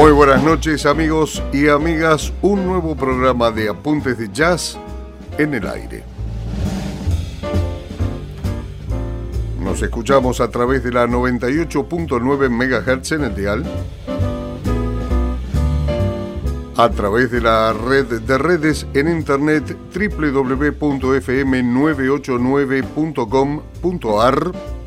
Muy buenas noches amigos y amigas, un nuevo programa de Apuntes de Jazz en el aire. Nos escuchamos a través de la 98.9 MHz en el dial, a través de la red de redes en internet www.fm989.com.ar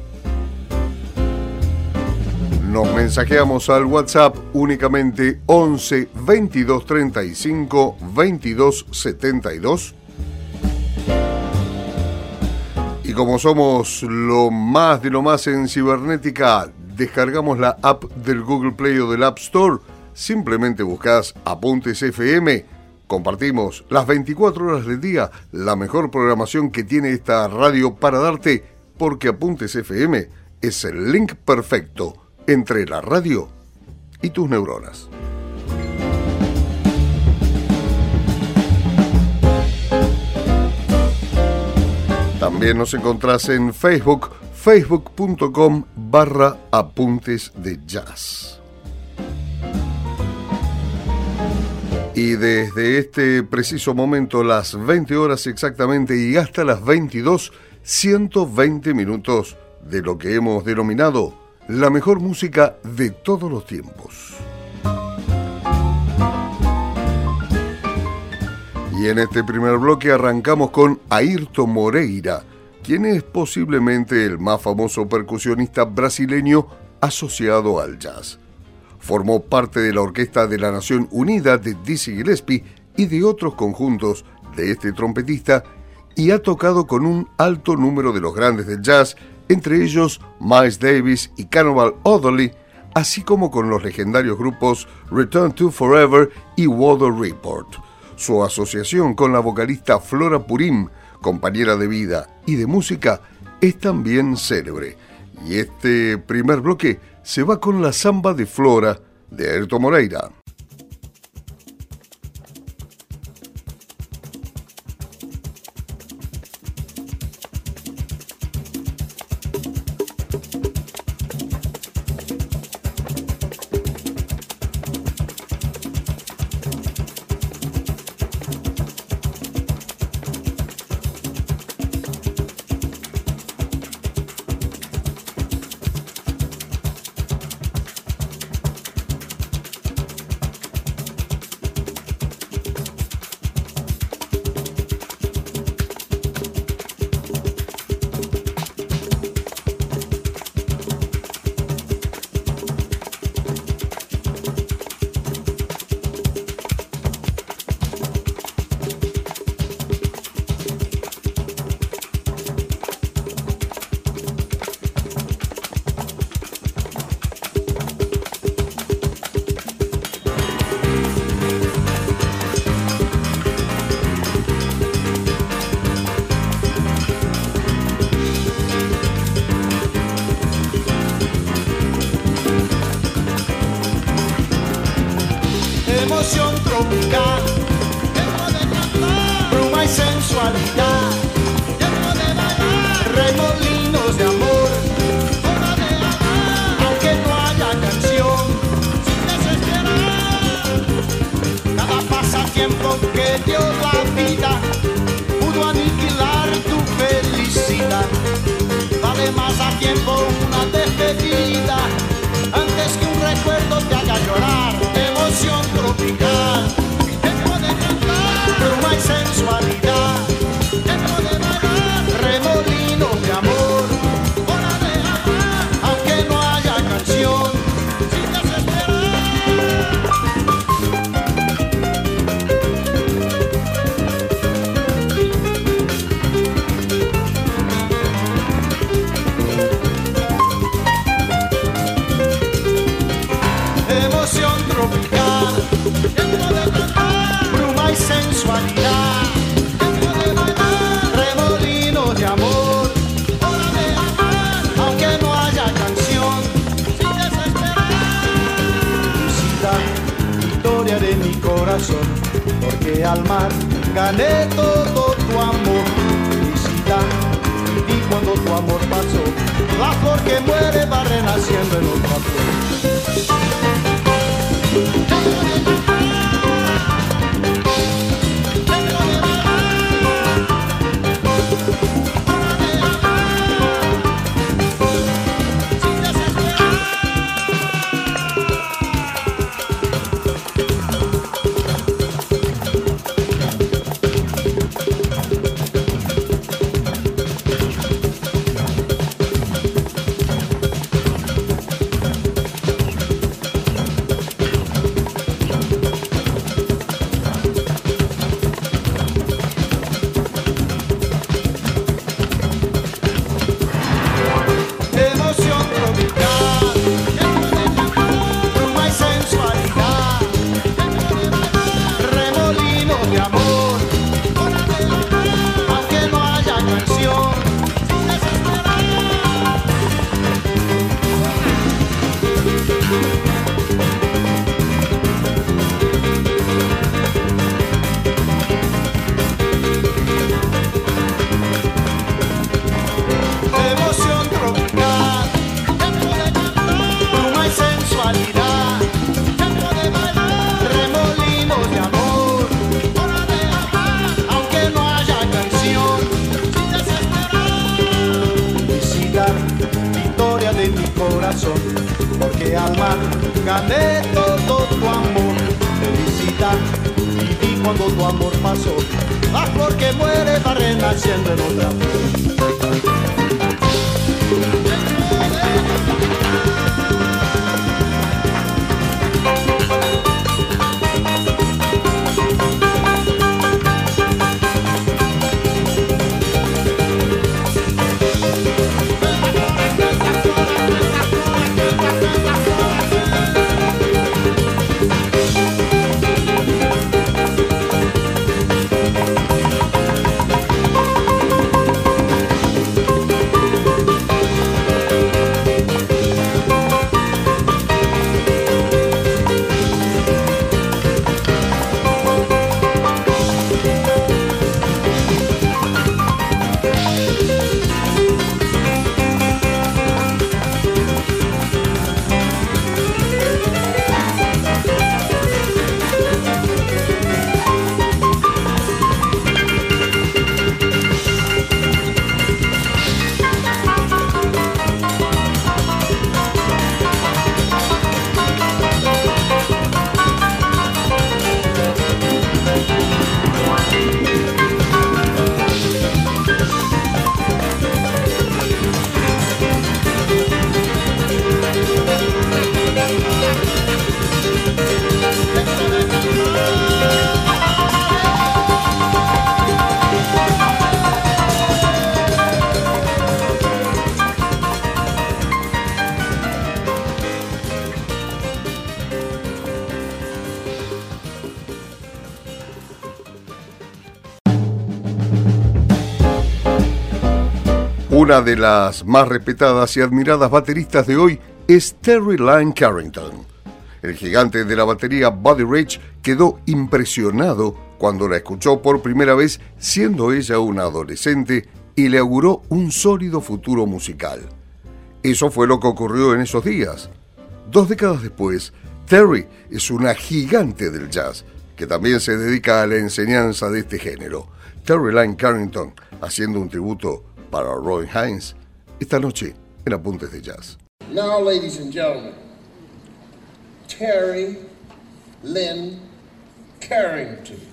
nos mensajeamos al WhatsApp únicamente 11 22 35 22 72. Y como somos lo más de lo más en cibernética, descargamos la app del Google Play o del App Store. Simplemente buscas Apuntes FM. Compartimos las 24 horas del día la mejor programación que tiene esta radio para darte, porque Apuntes FM es el link perfecto entre la radio y tus neuronas. También nos encontrás en Facebook, facebook.com barra apuntes de jazz. Y desde este preciso momento, las 20 horas exactamente y hasta las 22, 120 minutos de lo que hemos denominado la mejor música de todos los tiempos. Y en este primer bloque arrancamos con Ayrton Moreira, quien es posiblemente el más famoso percusionista brasileño asociado al jazz. Formó parte de la Orquesta de la Nación Unida de Dizzy Gillespie y de otros conjuntos de este trompetista y ha tocado con un alto número de los grandes del jazz entre ellos Miles Davis y Cannibal Otherly, así como con los legendarios grupos Return to Forever y Water Report. Su asociación con la vocalista Flora Purim, compañera de vida y de música, es también célebre. Y este primer bloque se va con la samba de Flora de Ayrton Moreira. de cantar, bruma y sensualidad, debo de bailar, remolinos de amor, hora de amar, aunque no haya canción, sin desesperar, cada pasatiempo que dio la vida pudo aniquilar tu felicidad, vale más a tiempo una despedida. Antes que un recuerdo te haga llorar, emoción tropical. sensualidad. La flor que muere va renaciendo en otra flor. Gané todo tu amor. Felicidad viví cuando tu amor pasó, la flor que muere va renaciendo en otra flor. Una de las más respetadas y admiradas bateristas de hoy es Terry Lyne Carrington. El gigante de la batería Buddy Rich quedó impresionado cuando la escuchó por primera vez siendo ella una adolescente y le auguró un sólido futuro musical. Eso fue lo que ocurrió en esos días. Dos décadas después, Terry es una gigante del jazz que también se dedica a la enseñanza de este género. Terry Lyne Carrington haciendo un tributo para Roy Hines esta noche en Apuntes de Jazz. Now, ladies and gentlemen, Terry Lynn Carrington.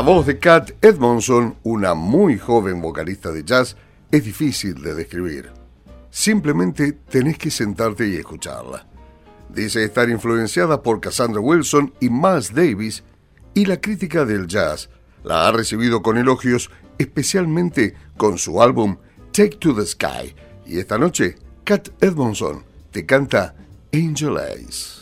La voz de Kat Edmondson, una muy joven vocalista de jazz, es difícil de describir. Simplemente tenés que sentarte y escucharla. Dice estar influenciada por Cassandra Wilson y Miles Davis, y la crítica del jazz la ha recibido con elogios, especialmente con su álbum Take to the Sky. Y esta noche, Kat Edmondson te canta Angel Eyes.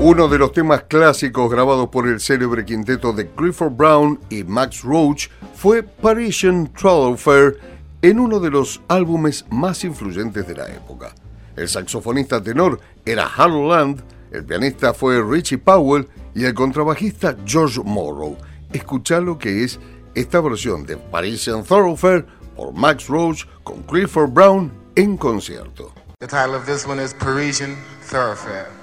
Uno de los temas clásicos grabados por el célebre quinteto de Clifford Brown y Max Roach fue Parisian Fair en uno de los álbumes más influyentes de la época. El saxofonista tenor era Harold Land, el pianista fue Richie Powell y el contrabajista George Morrow. Escucha lo que es esta versión de Parisian Thoroughfare por Max Roach con Clifford Brown en concierto. The title of this one is Parisian Thoroughfare.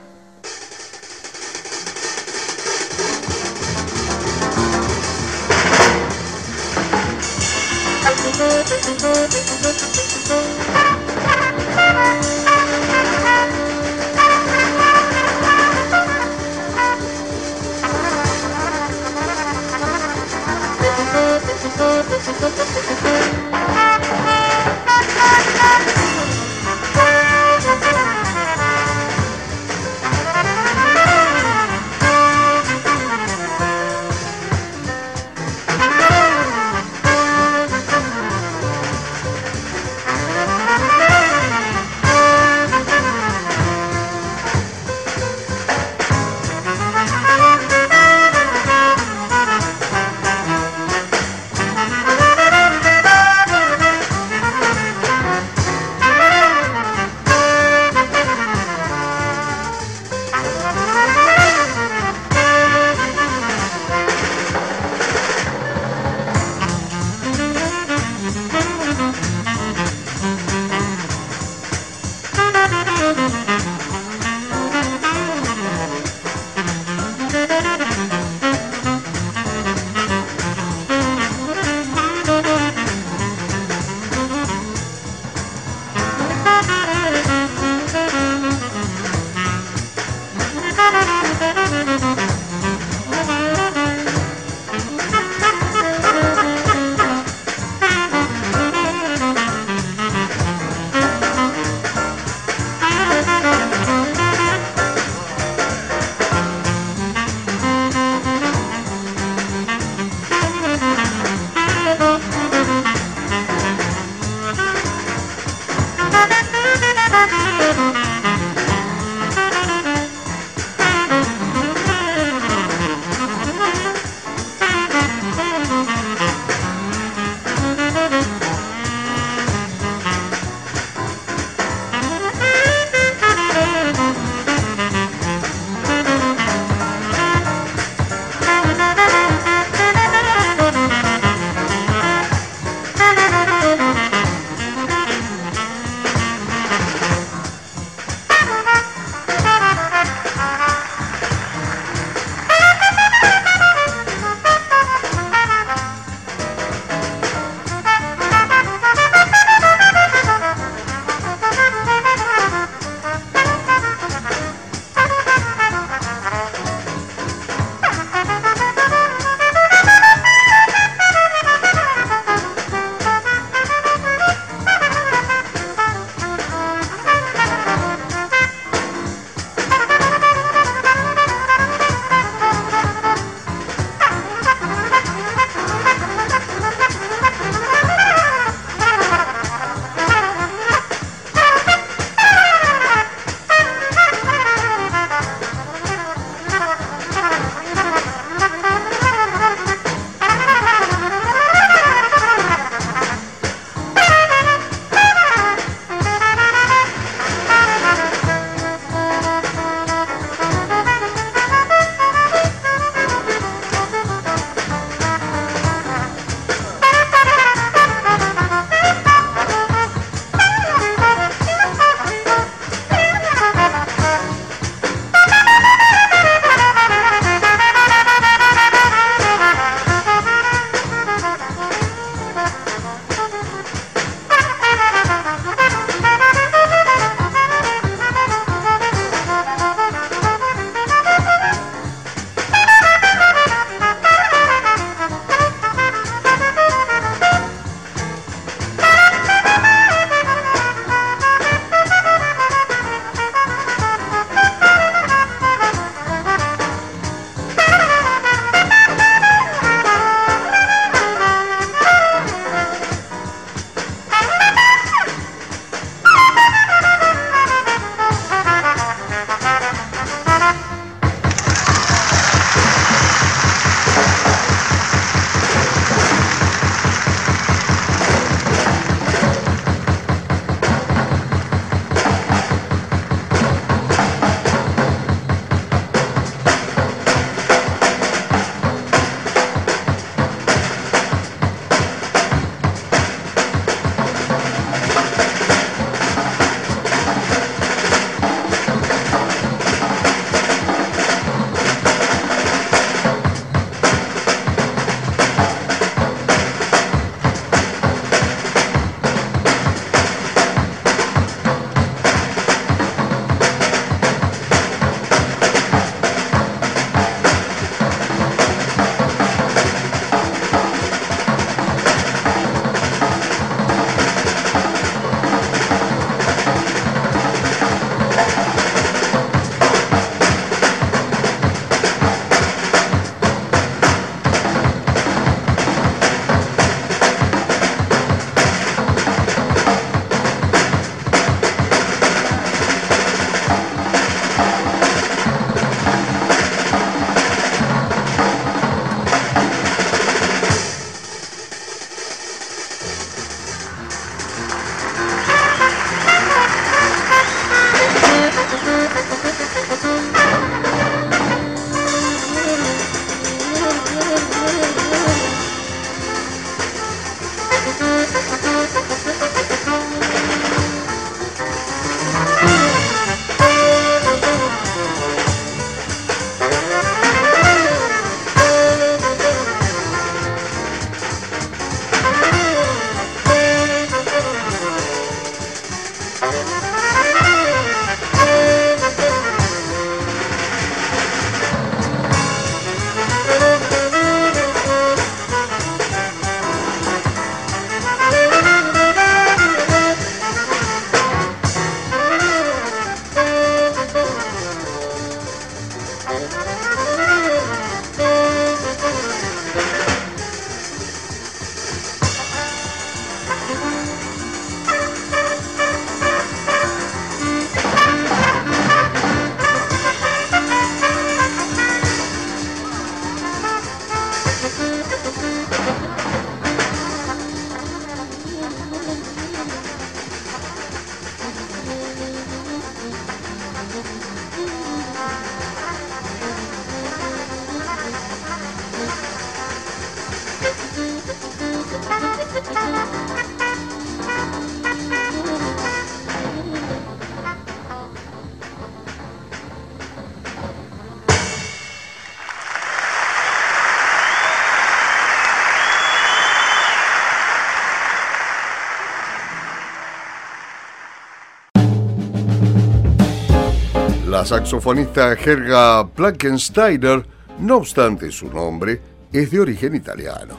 Saxofonista Helga Plackensteiner, no obstante su nombre, es de origen italiano.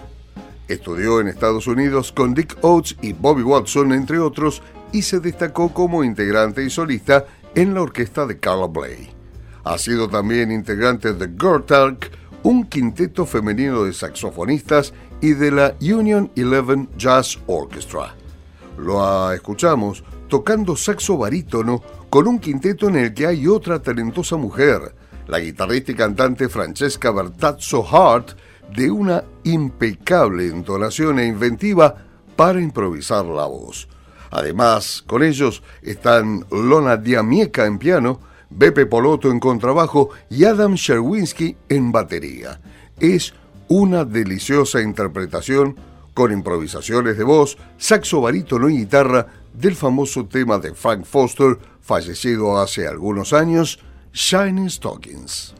Estudió en Estados Unidos con Dick Oates y Bobby Watson, entre otros, y se destacó como integrante y solista en la orquesta de Carla Bley. Ha sido también integrante de Gertalk, un quinteto femenino de saxofonistas y de la Union Eleven Jazz Orchestra. Lo escuchamos tocando saxo barítono con un quinteto en el que hay otra talentosa mujer, la guitarrista y cantante Francesca Bertazzo Hart, de una impecable entonación e inventiva para improvisar la voz. Además, con ellos están Lona Diamieka en piano, Beppe Poloto en contrabajo y Adam Sherwinski en batería. Es una deliciosa interpretación con improvisaciones de voz, saxo barítono y guitarra del famoso tema de Frank Foster, fallecido hace algunos años, Shining Stockings.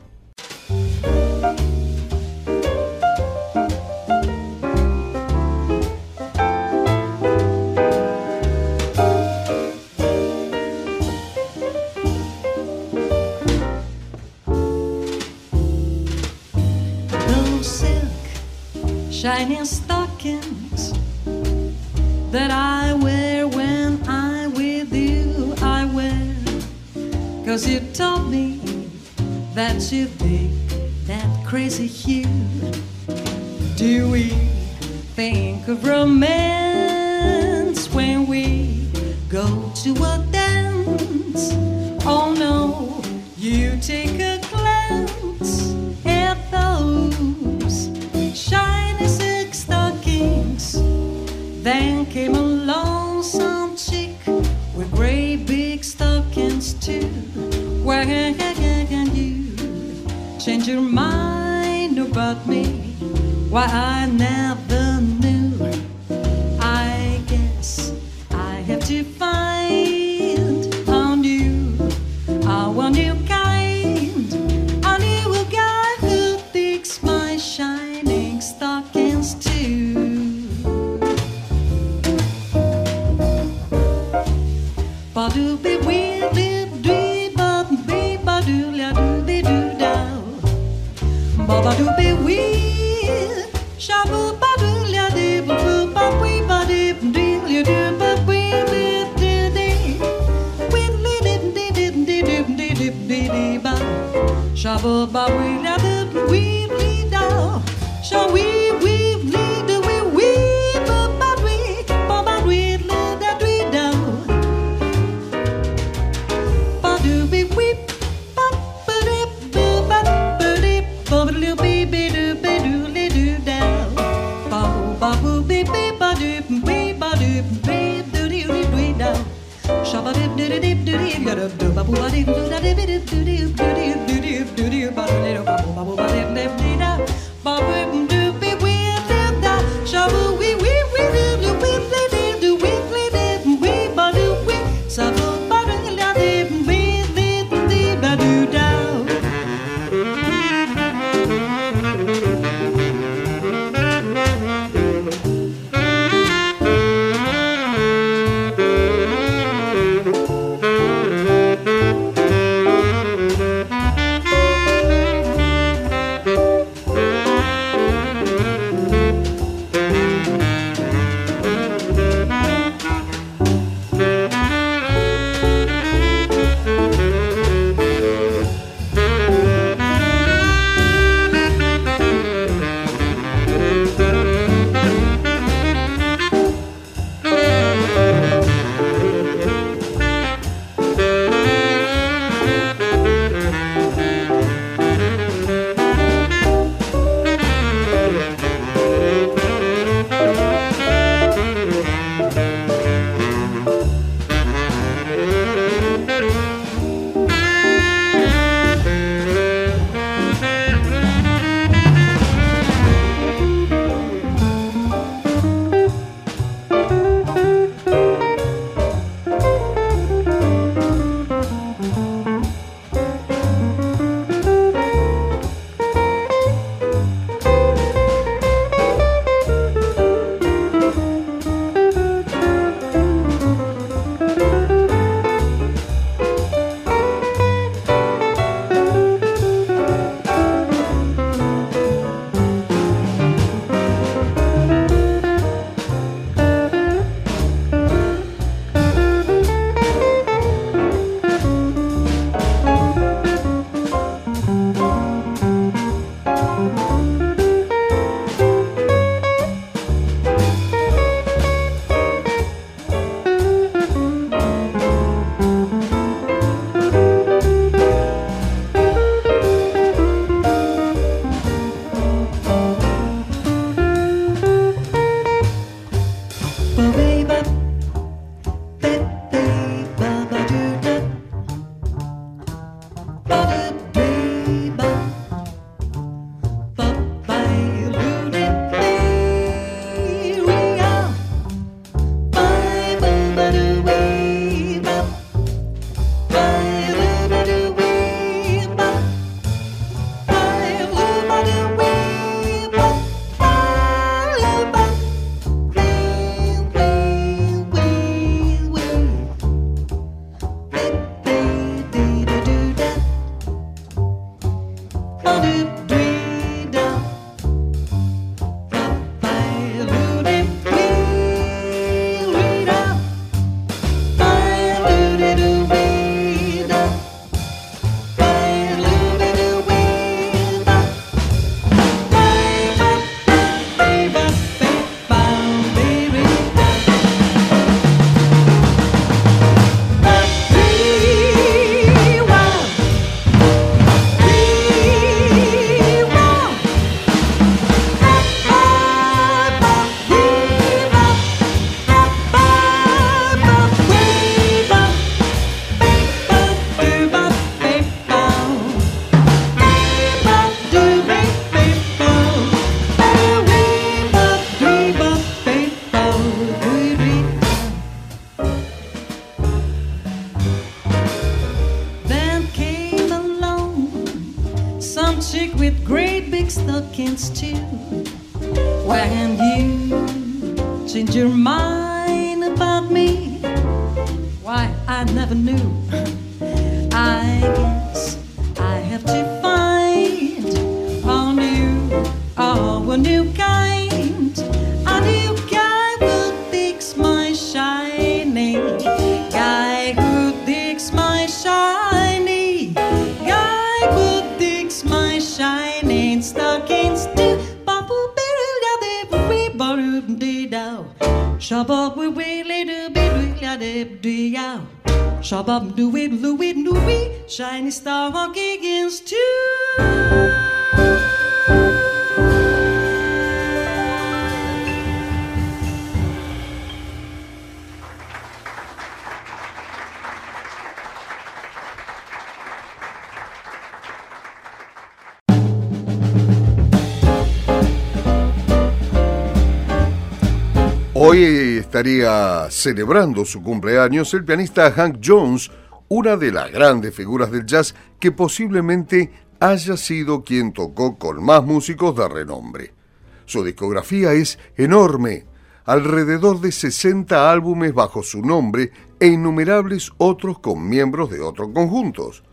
shining stockings that I cause you told me that you think that crazy hue. Do we think of romance when we go to a can you change your mind about me? Why I never Shabab we we le do be do ya de do ya. Shabab do we blue we do we shiny star walk against two. Estaría celebrando su cumpleaños el pianista Hank Jones, una de las grandes figuras del jazz que posiblemente haya sido quien tocó con más músicos de renombre. Su discografía es enorme, alrededor de 60 álbumes bajo su nombre e innumerables otros con miembros de otros conjuntos.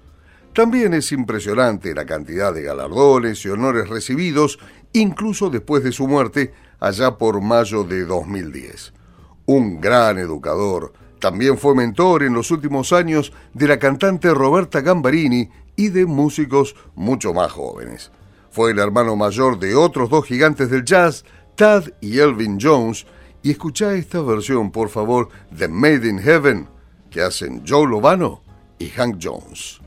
También es impresionante la cantidad de galardones y honores recibidos, incluso después de su muerte, allá por mayo de 2010. Un gran educador, también fue mentor en los últimos años de la cantante Roberta Gambarini y de músicos mucho más jóvenes. Fue el hermano mayor de otros dos gigantes del jazz, Tad y Elvin Jones, y escucha esta versión, por favor, de Made in Heaven, que hacen Joe Lovano y Hank Jones.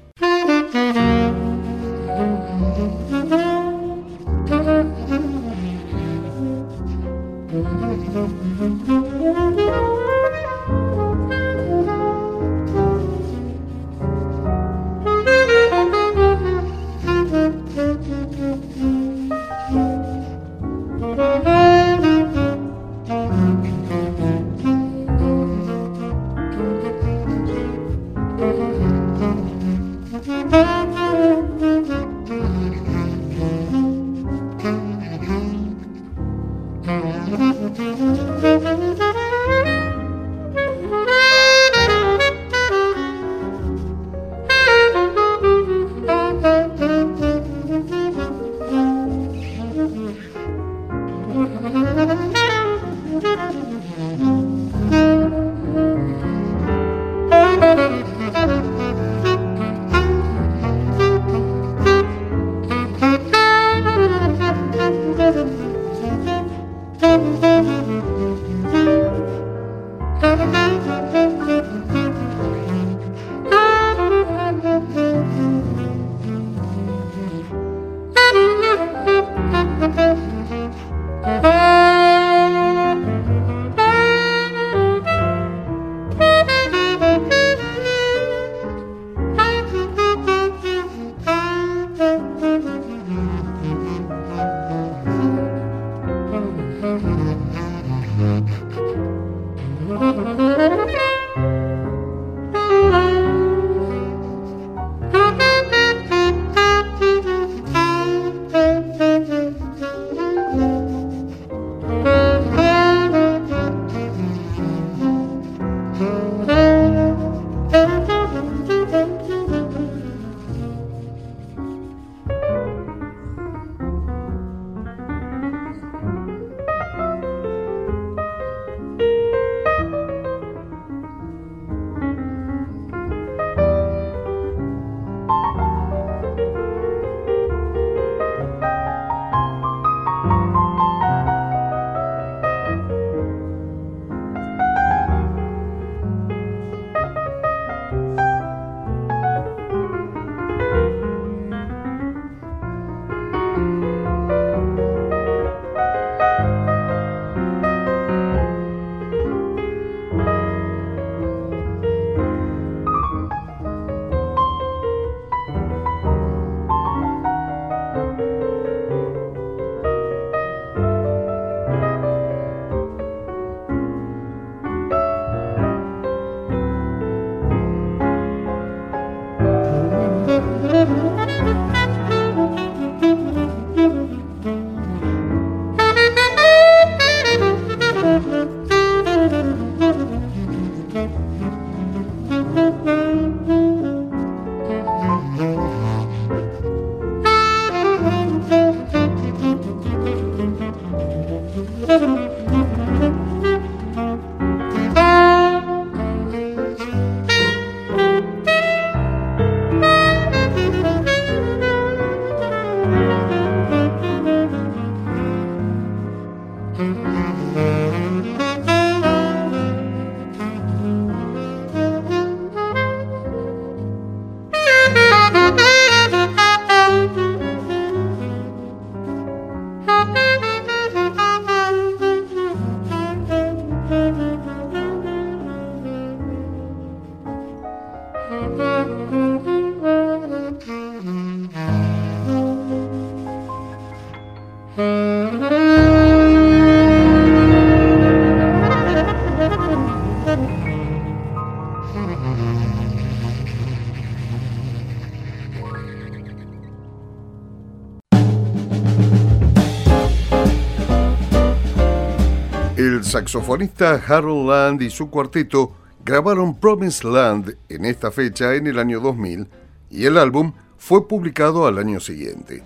Saxofonista Harold Land y su cuarteto grabaron Promised Land en esta fecha en el año 2000 y el álbum fue publicado al año siguiente.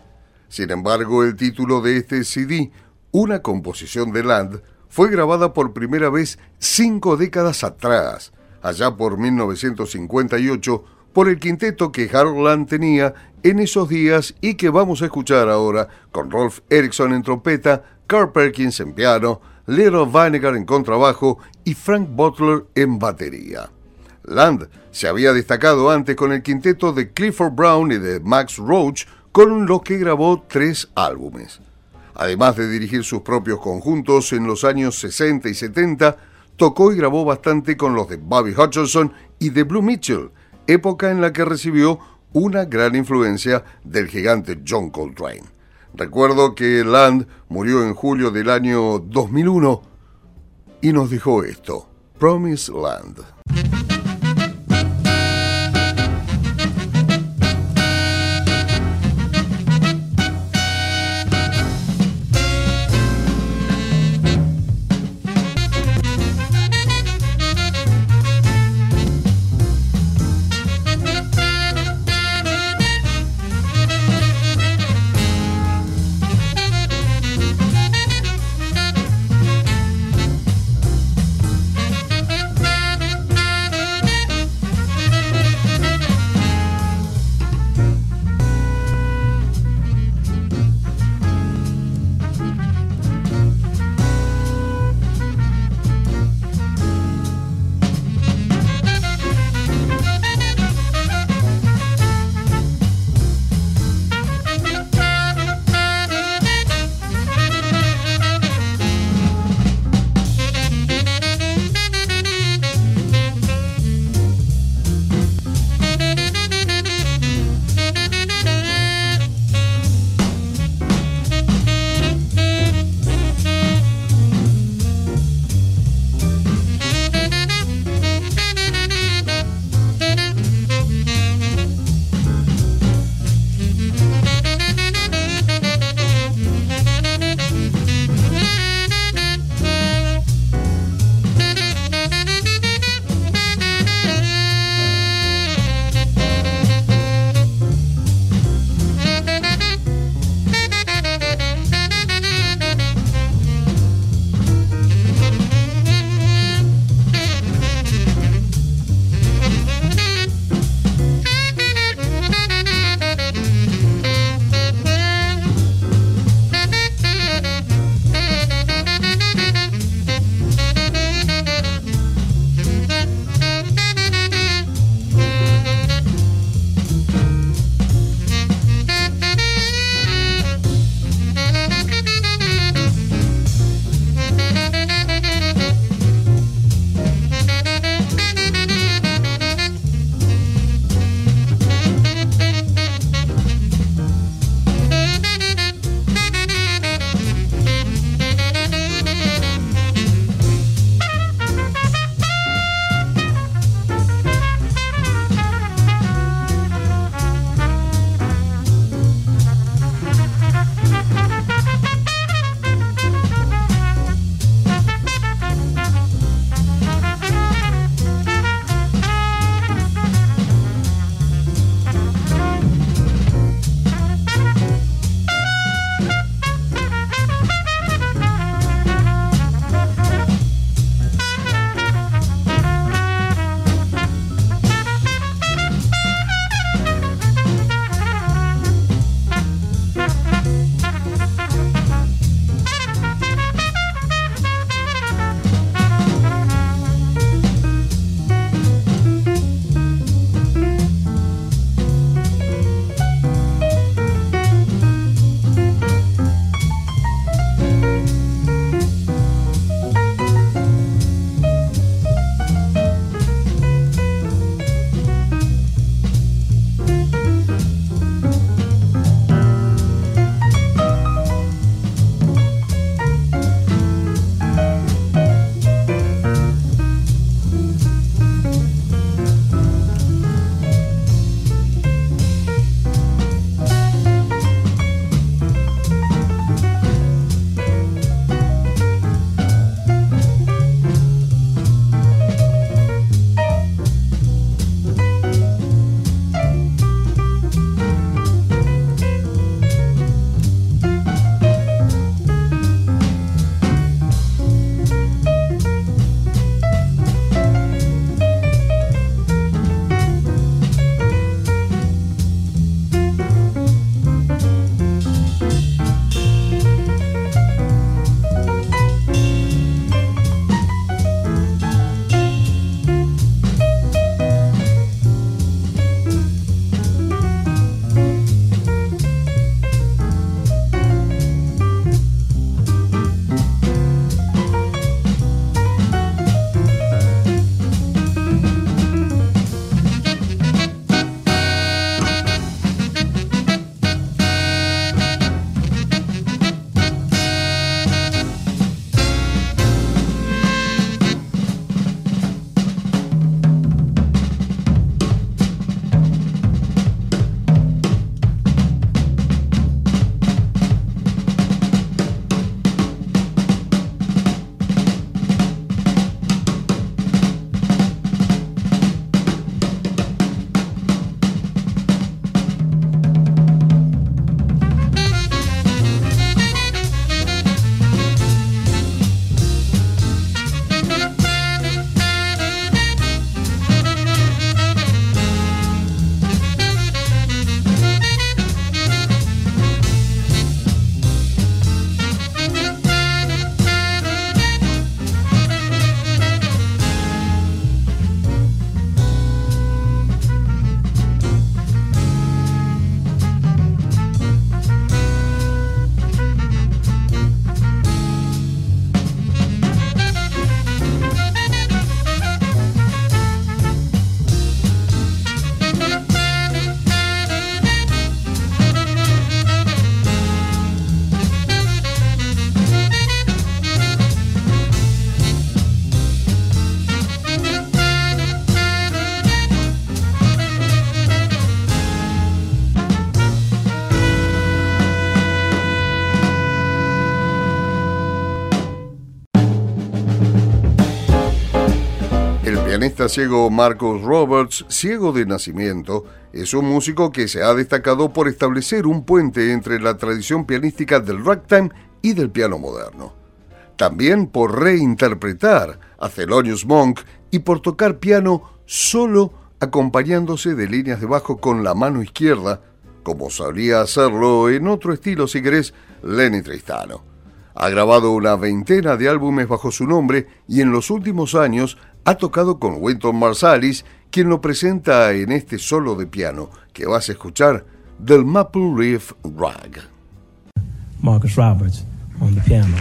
Sin embargo, el título de este CD, una composición de Land, fue grabada por primera vez cinco décadas atrás, allá por 1958, por el quinteto que Harold Land tenía en esos días y que vamos a escuchar ahora con Rolf Erickson en trompeta, Carl Perkins en piano, Lero Vinegar en contrabajo y Frank Butler en batería. Land se había destacado antes con el quinteto de Clifford Brown y de Max Roach, con los que grabó tres álbumes. Además de dirigir sus propios conjuntos en los años 60 y 70, tocó y grabó bastante con los de Bobby Hutcherson y de Blue Mitchell, época en la que recibió una gran influencia del gigante John Coltrane. Recuerdo que Land murió en julio del año 2001 y nos dijo esto, Promise Land. Ciego Marcus Roberts, ciego de nacimiento, es un músico que se ha destacado por establecer un puente entre la tradición pianística del ragtime y del piano moderno. También por reinterpretar a Thelonious Monk y por tocar piano solo acompañándose de líneas de bajo con la mano izquierda, como sabría hacerlo en otro estilo si querés Lenny Tristano. Ha grabado una veintena de álbumes bajo su nombre y en los últimos años ha tocado con Winton Marsalis, quien lo presenta en este solo de piano que vas a escuchar del Maple Leaf Rag. Marcus Roberts on the piano.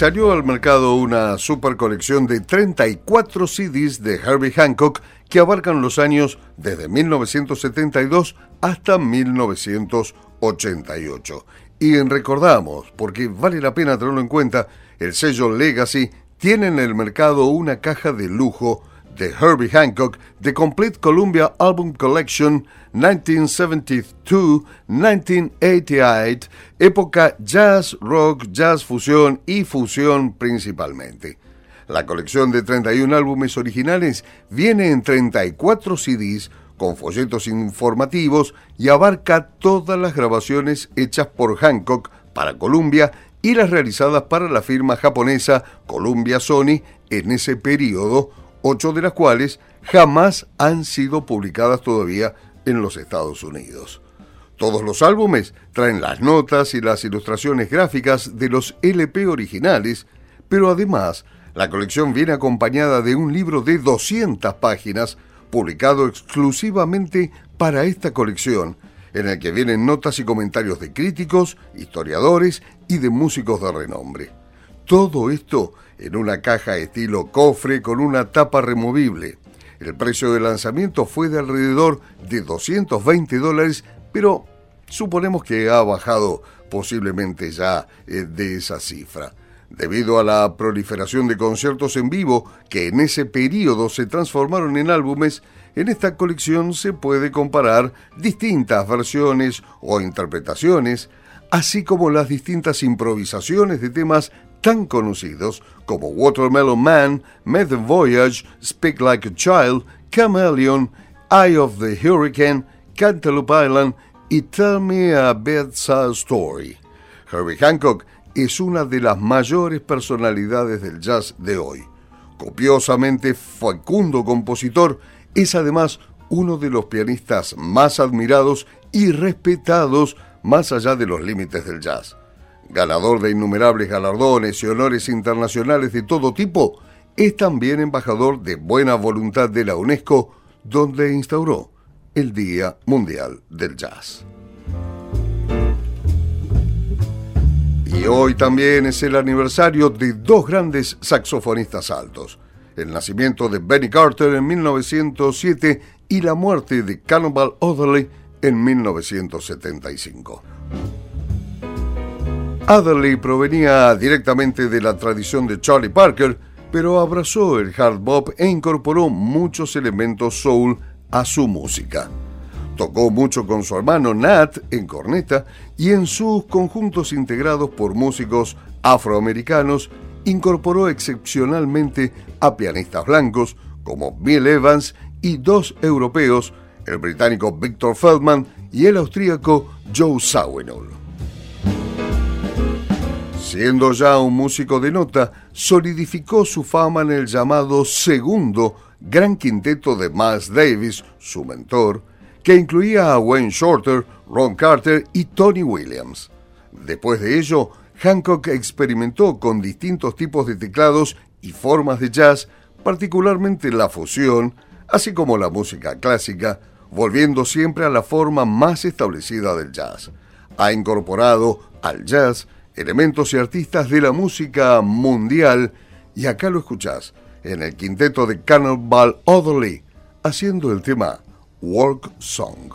Salió al mercado una super colección de 34 CDs de Herbie Hancock que abarcan los años desde 1972 hasta 1988. Y recordamos, porque vale la pena tenerlo en cuenta, el sello Legacy tiene en el mercado una caja de lujo de Herbie Hancock, The Complete Columbia Album Collection 1972-1988, época jazz, rock, jazz fusión y fusión principalmente. La colección de 31 álbumes originales viene en 34 CDs con folletos informativos y abarca todas las grabaciones hechas por Hancock para Columbia y las realizadas para la firma japonesa Columbia Sony en ese periodo, ocho de las cuales jamás han sido publicadas todavía en los Estados Unidos. Todos los álbumes traen las notas y las ilustraciones gráficas de los LP originales, pero además la colección viene acompañada de un libro de 200 páginas publicado exclusivamente para esta colección, en el que vienen notas y comentarios de críticos, historiadores y de músicos de renombre. Todo esto en una caja estilo cofre con una tapa removible. El precio de lanzamiento fue de alrededor de 220 dólares, pero suponemos que ha bajado posiblemente ya eh, de esa cifra. Debido a la proliferación de conciertos en vivo que en ese periodo se transformaron en álbumes, en esta colección se puede comparar distintas versiones o interpretaciones, así como las distintas improvisaciones de temas tan conocidos como Watermelon Man, Mad Voyage, Speak Like a Child, Chameleon, Eye of the Hurricane, Cantaloupe Island y Tell Me a Bedside Story. Herbie Hancock es una de las mayores personalidades del jazz de hoy. Copiosamente fecundo compositor, es además uno de los pianistas más admirados y respetados más allá de los límites del jazz. Ganador de innumerables galardones y honores internacionales de todo tipo, es también embajador de buena voluntad de la UNESCO, donde instauró el Día Mundial del Jazz. Y hoy también es el aniversario de dos grandes saxofonistas altos, el nacimiento de Benny Carter en 1907 y la muerte de Cannonball Adderley en 1975. Adderley provenía directamente de la tradición de Charlie Parker, pero abrazó el hard bop e incorporó muchos elementos soul a su música. Tocó mucho con su hermano Nat en corneta y en sus conjuntos integrados por músicos afroamericanos incorporó excepcionalmente a pianistas blancos como Bill Evans y dos europeos, el británico Victor Feldman y el austríaco Joe Zawinul. Siendo ya un músico de nota, solidificó su fama en el llamado segundo Gran Quinteto de Miles Davis, su mentor, que incluía a Wayne Shorter, Ron Carter y Tony Williams. Después de ello, Hancock experimentó con distintos tipos de teclados y formas de jazz, particularmente la fusión, así como la música clásica, volviendo siempre a la forma más establecida del jazz. Ha incorporado al jazz elementos y artistas de la música mundial, y acá lo escuchás en el quinteto de Cannonball Adderley, haciendo el tema Work Song.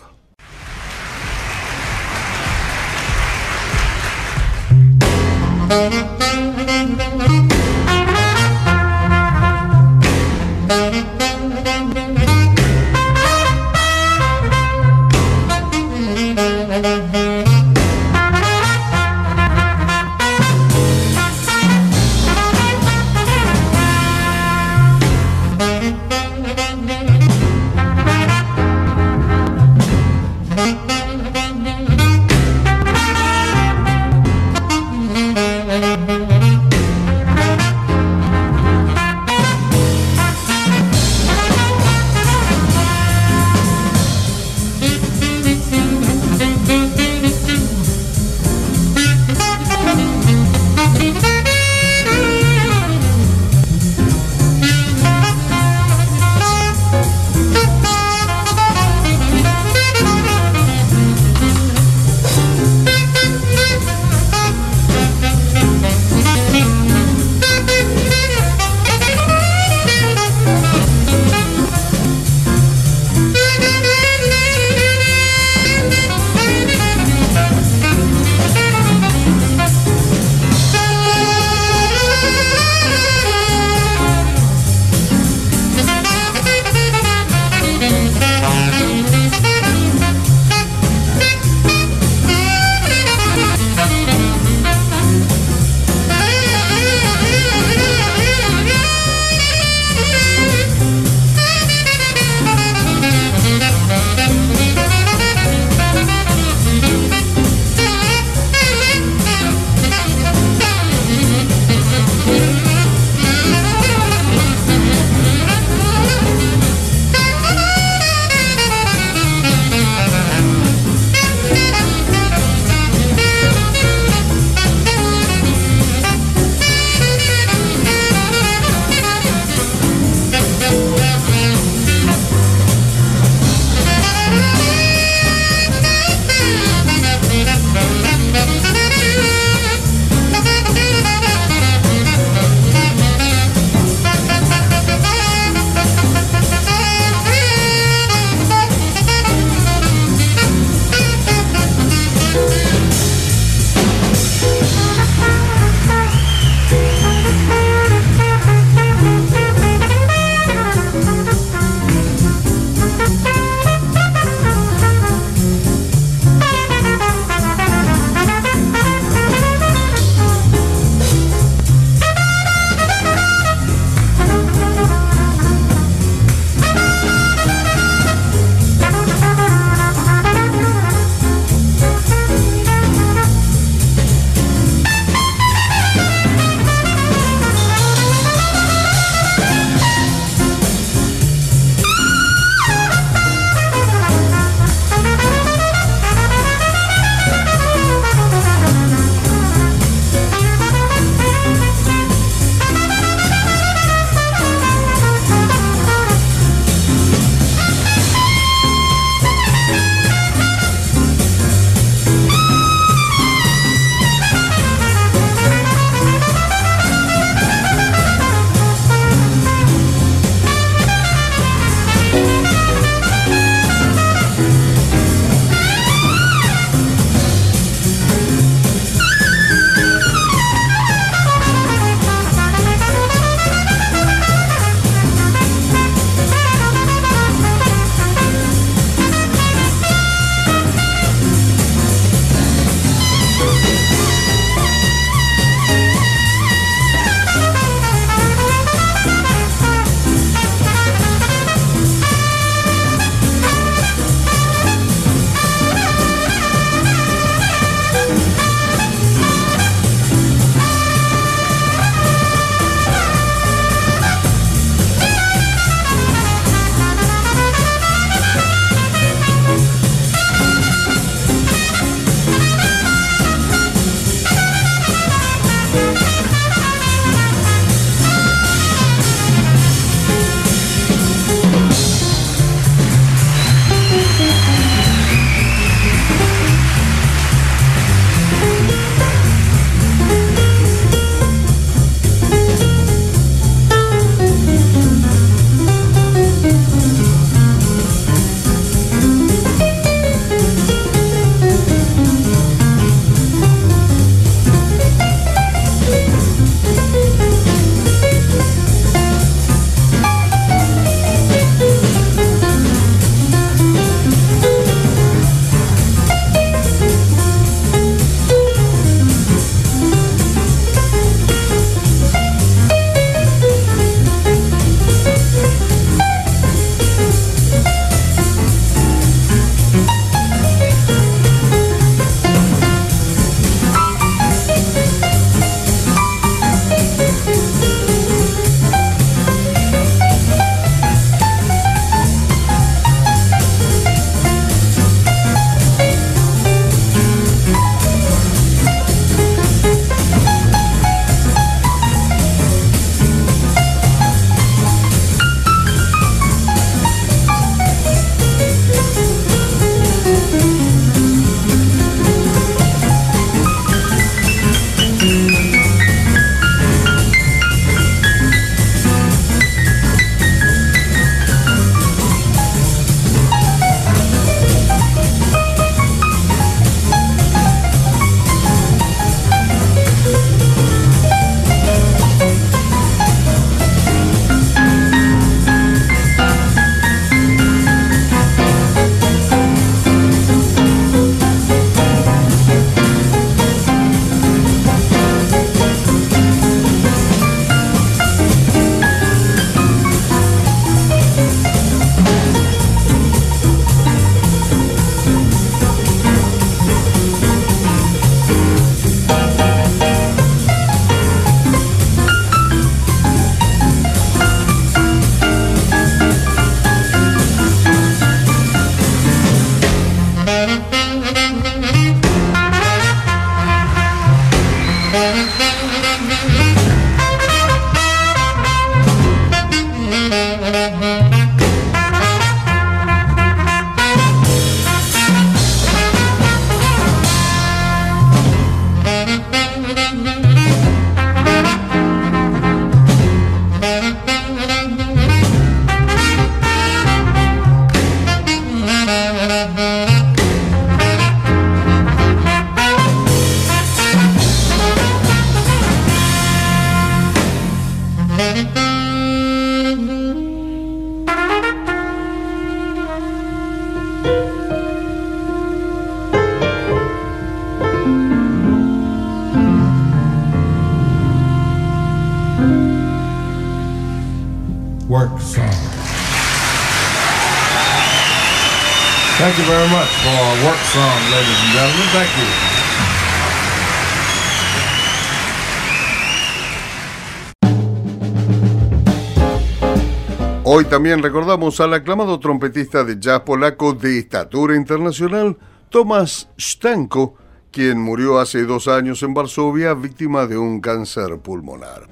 Hoy también recordamos al aclamado trompetista de jazz polaco de estatura internacional, Tomasz Stanko, quien murió hace dos años en Varsovia víctima de un cáncer pulmonar.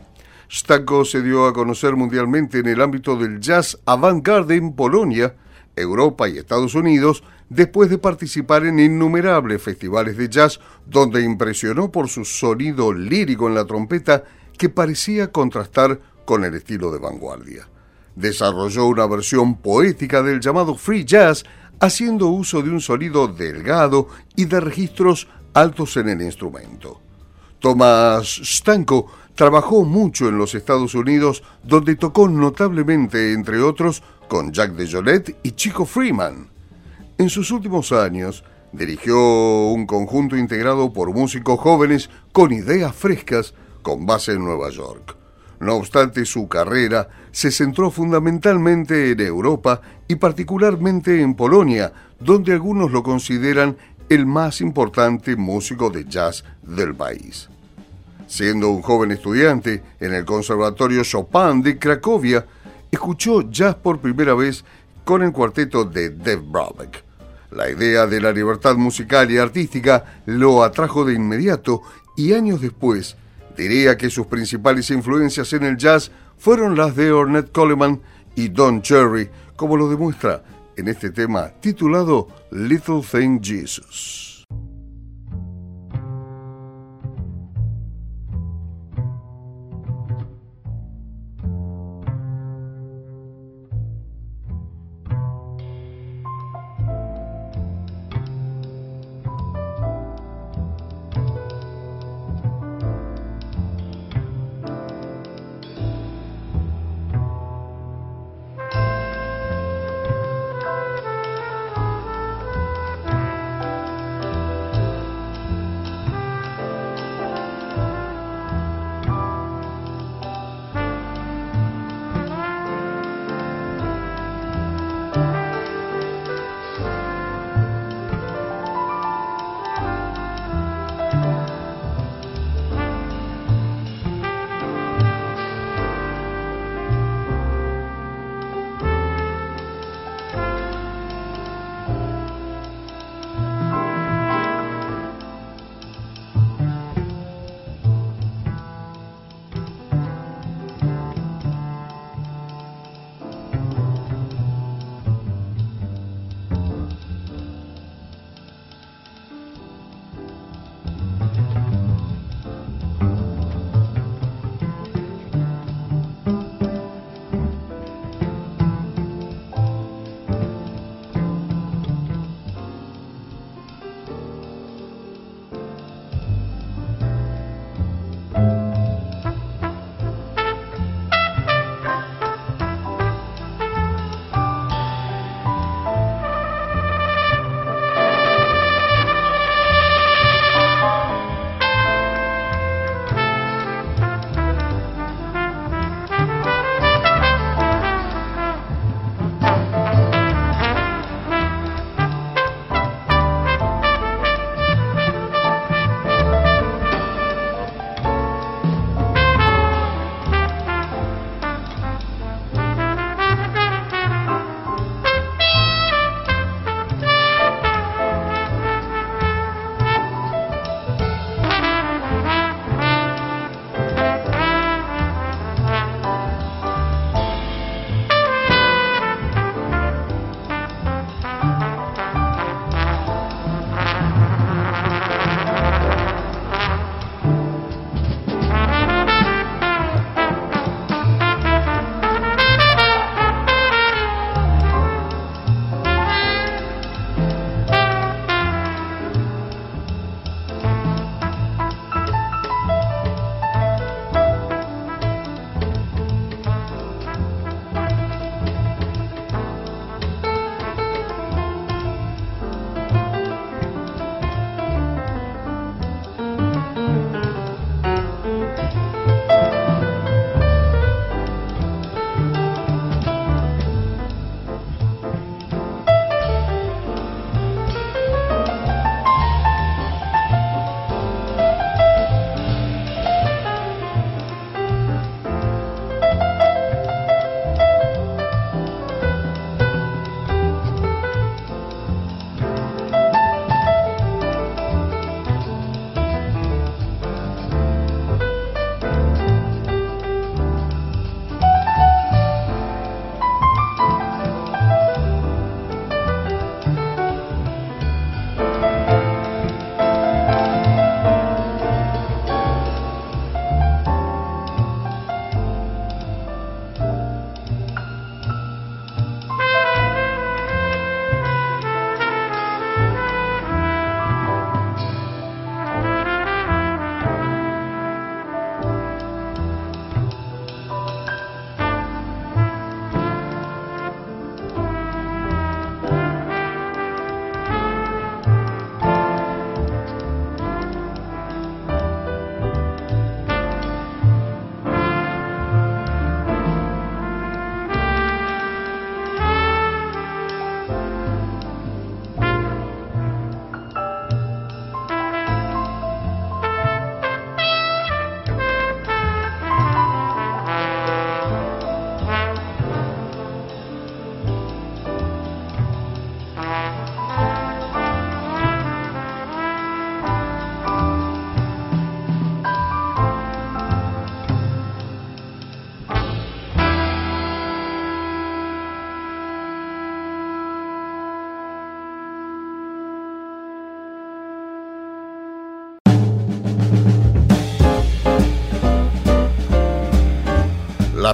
Stanko se dio a conocer mundialmente en el ámbito del jazz avant-garde en Polonia, Europa y Estados Unidos, después de participar en innumerables festivales de jazz donde impresionó por su sonido lírico en la trompeta que parecía contrastar con el estilo de vanguardia. Desarrolló una versión poética del llamado free jazz, haciendo uso de un sonido delgado y de registros altos en el instrumento. Tomás Stanko trabajó mucho en los Estados Unidos, donde tocó notablemente, entre otros, con Jack DeJohnette y Chico Freeman. En sus últimos años, dirigió un conjunto integrado por músicos jóvenes con ideas frescas con base en Nueva York. No obstante, su carrera se centró fundamentalmente en Europa y particularmente en Polonia, donde algunos lo consideran el más importante músico de jazz del país. Siendo un joven estudiante en el Conservatorio Chopin de Cracovia, escuchó jazz por primera vez con el cuarteto de Dave Brubeck. La idea de la libertad musical y artística lo atrajo de inmediato y años después diría que sus principales influencias en el jazz fueron las de Ornette Coleman y Don Cherry, como lo demuestra en este tema titulado Little Thing Jesus.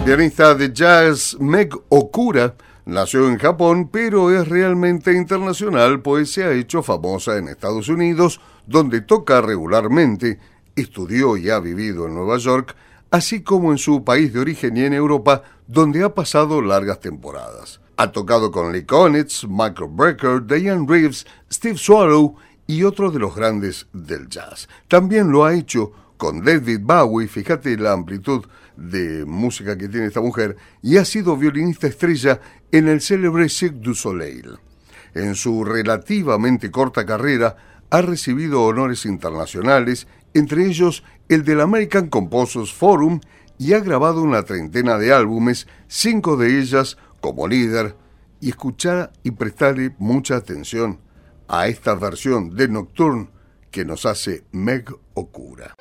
Pianista de jazz Meg Okura nació en Japón, pero es realmente internacional, pues se ha hecho famosa en Estados Unidos, donde toca regularmente, estudió y ha vivido en Nueva York, así como en su país de origen y en Europa, donde ha pasado largas temporadas. Ha tocado con Lee Konitz, Michael Brecker, Diane Reeves, Steve Swallow y otros de los grandes del jazz. También lo ha hecho con David Bowie, fíjate la amplitud de música que tiene esta mujer, y ha sido violinista estrella en el célebre Cirque du Soleil. En su relativamente corta carrera ha recibido honores internacionales, entre ellos el del American Composers Forum, y ha grabado una treintena de álbumes, cinco de ellas como líder, y escuchar y prestarle mucha atención a esta versión de Nocturne que nos hace Meg Okura.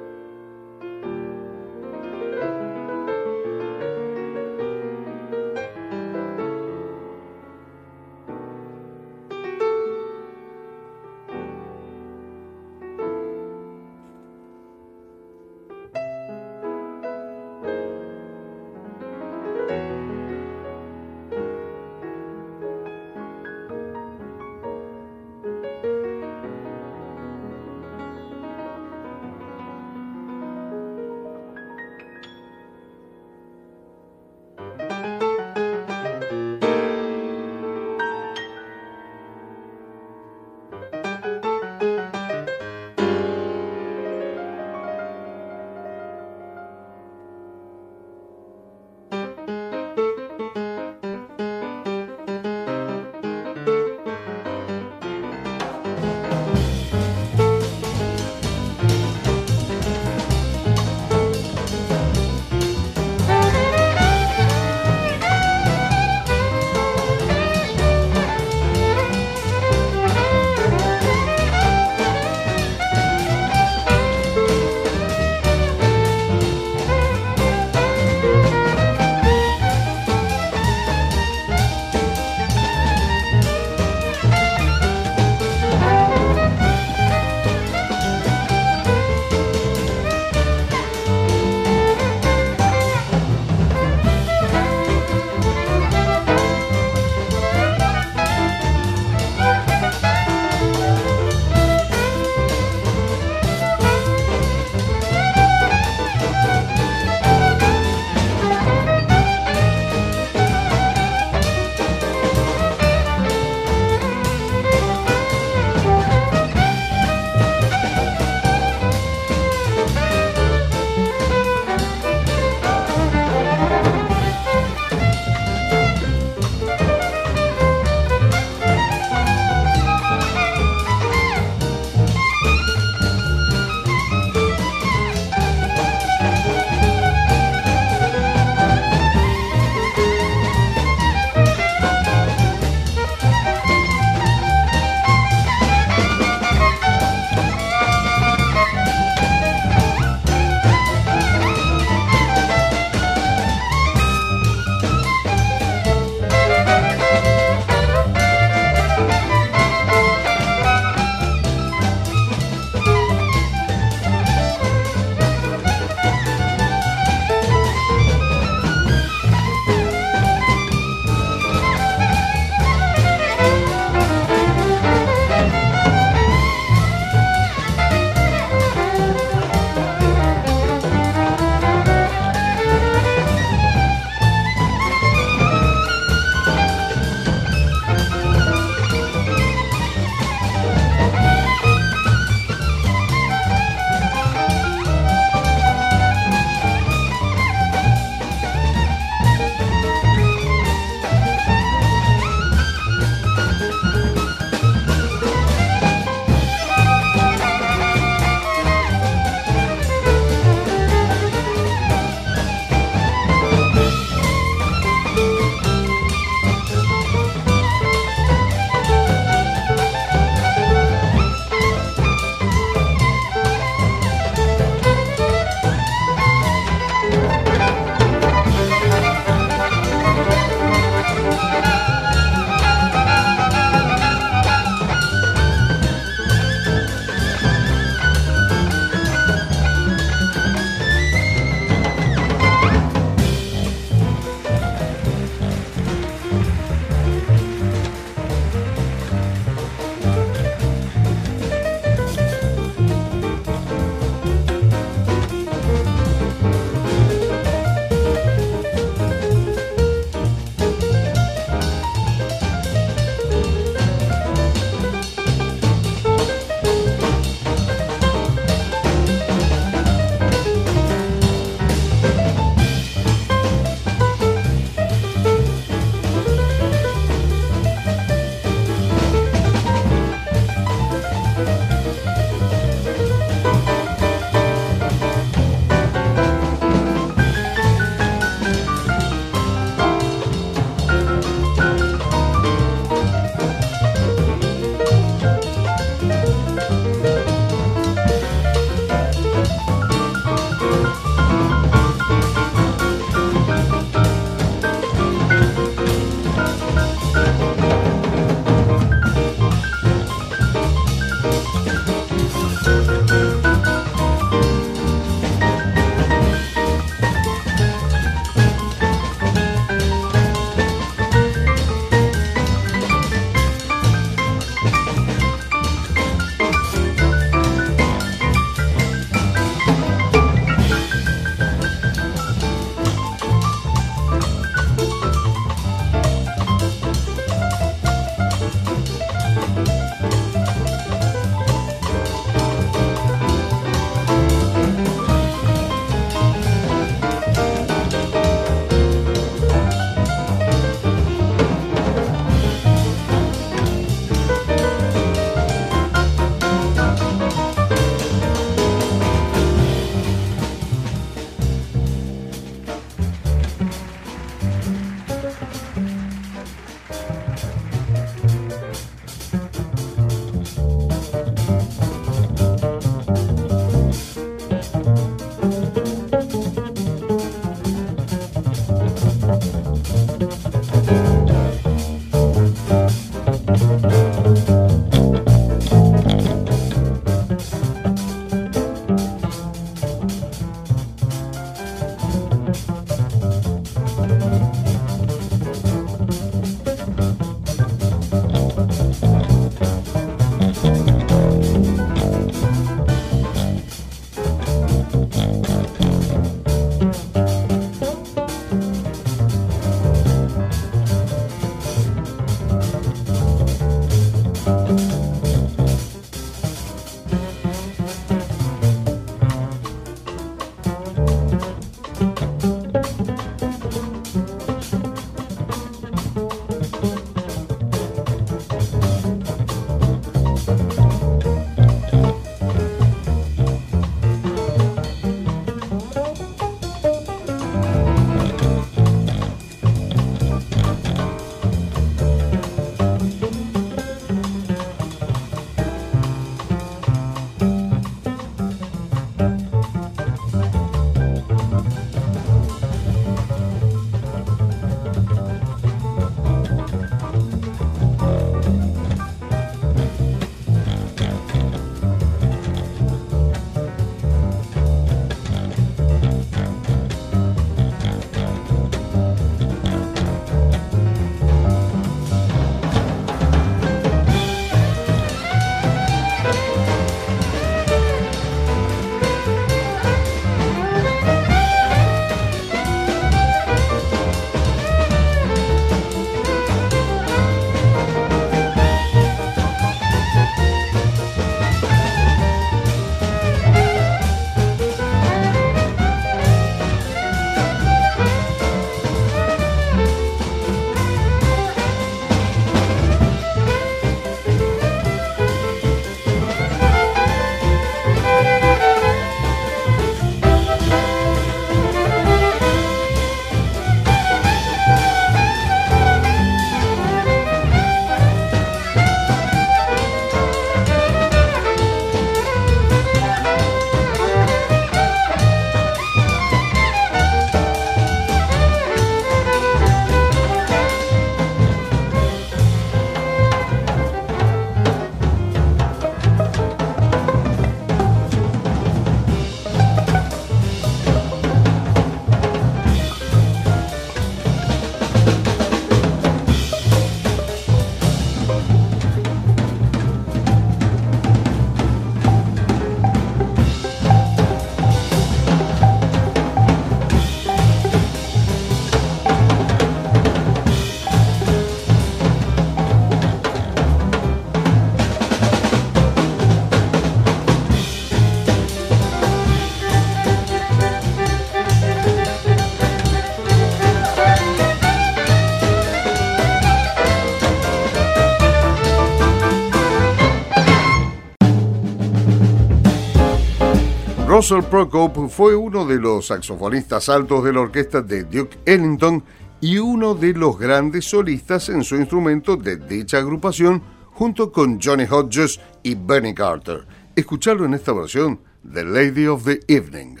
Russell Prokop fue uno de los saxofonistas altos de la orquesta de Duke Ellington y uno de los grandes solistas en su instrumento de dicha agrupación junto con Johnny Hodges y Benny Carter. Escucharlo en esta versión The Lady of the Evening.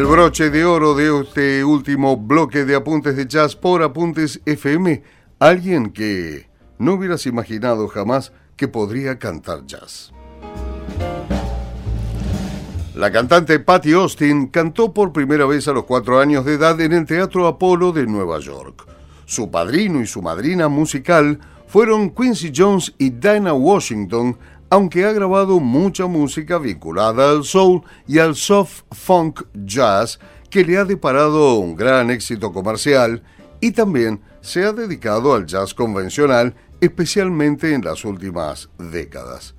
De oro de este último bloque de apuntes de jazz por Apuntes FM, alguien que no hubieras imaginado jamás que podría cantar jazz. La cantante Patty Austin cantó por primera vez a los cuatro años de edad en el Teatro Apolo de Nueva York. Su padrino y su madrina musical fueron Quincy Jones y Dinah Washington, aunque ha grabado mucha música vinculada al soul y al soft funk jazz que le ha deparado un gran éxito comercial y también se ha dedicado al jazz convencional, especialmente en las últimas décadas.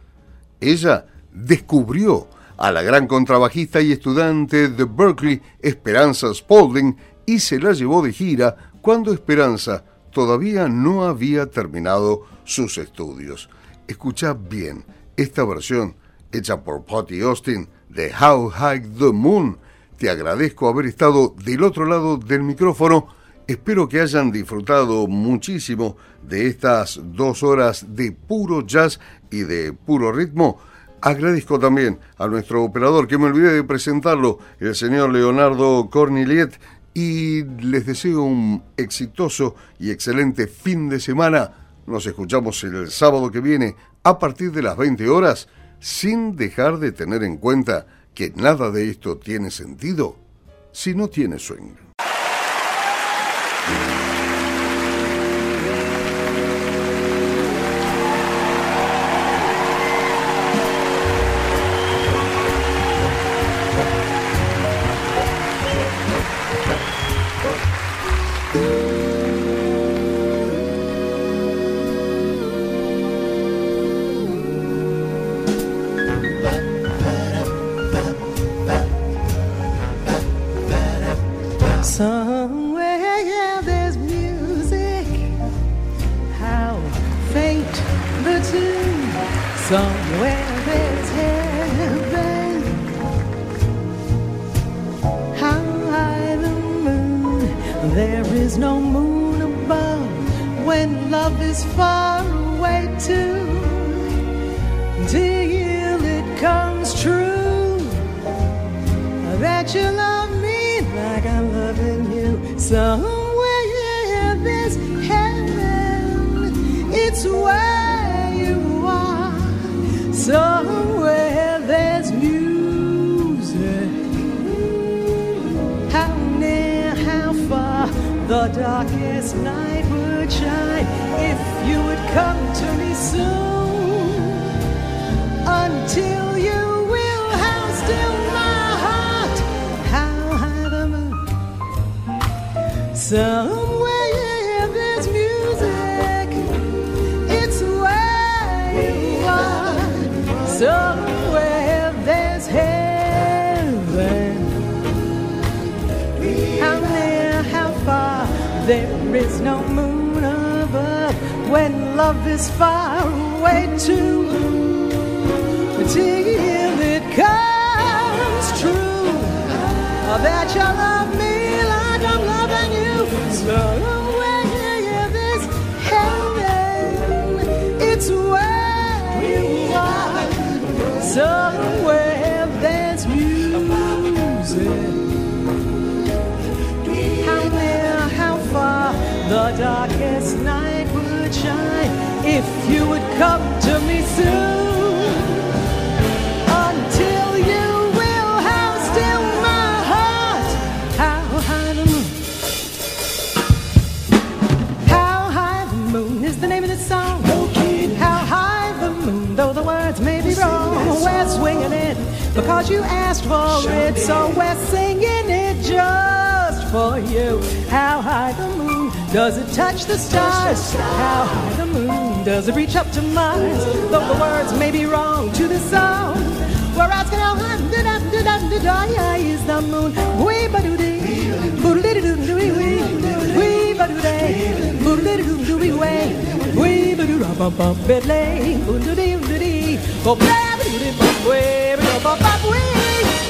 Ella descubrió a la gran contrabajista y estudiante de Berkeley, Esperanza Spaulding, y se la llevó de gira cuando Esperanza todavía no había terminado sus estudios. Escucha bien, esta versión, hecha por Patty Austin de How High the Moon, te agradezco haber estado del otro lado del micrófono. Espero que hayan disfrutado muchísimo de estas dos horas de puro jazz y de puro ritmo. Agradezco también a nuestro operador, que me olvidé de presentarlo, el señor Leonardo Corniliet, y les deseo un exitoso y excelente fin de semana. Nos escuchamos el sábado que viene a partir de las 20 horas, sin dejar de tener en cuenta que nada de esto tiene sentido si no tiene swing. where there's heaven. How near, how far, there is no moon above when love is far away too. Till it comes true that you love me like I'm loving you. So the darkest night would shine if you would come to me soon. Until you will, still my heart, how high the moon. How high the moon is the name of song. Oh, how high the moon, though the words may be wrong. We're swinging it because you asked for it, so we're singing it just for you. How high the moon. Does it touch the stars? How high the moon? Does it reach up to Mars? Though the words may be wrong to the song, we're asking how high is the moon? Wee ba doo dee, boodle doo doo doo wee, wee ba doo day, boodle doo doo doo wee, wee ba doo ra ba ba bedley, boodle doo doo doo, go ba doo doo ba wee ba ba ba wee.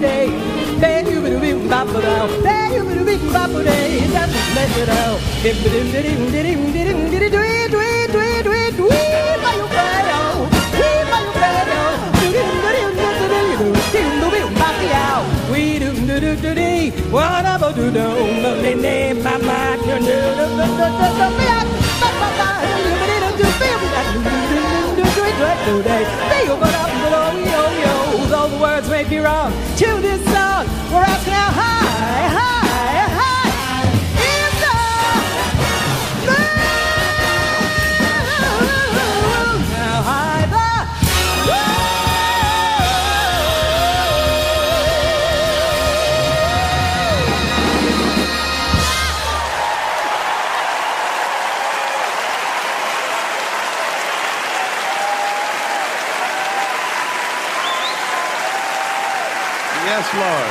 day. Day you been been down. Day you been been day. That's the let it out. If it didn't did it did it did it did it do it do it do it do it do it What about do do? Me name my mind. You do do do do do do me You been do do Though the words may be wrong to this song, we're asking how high, high, high. Florida.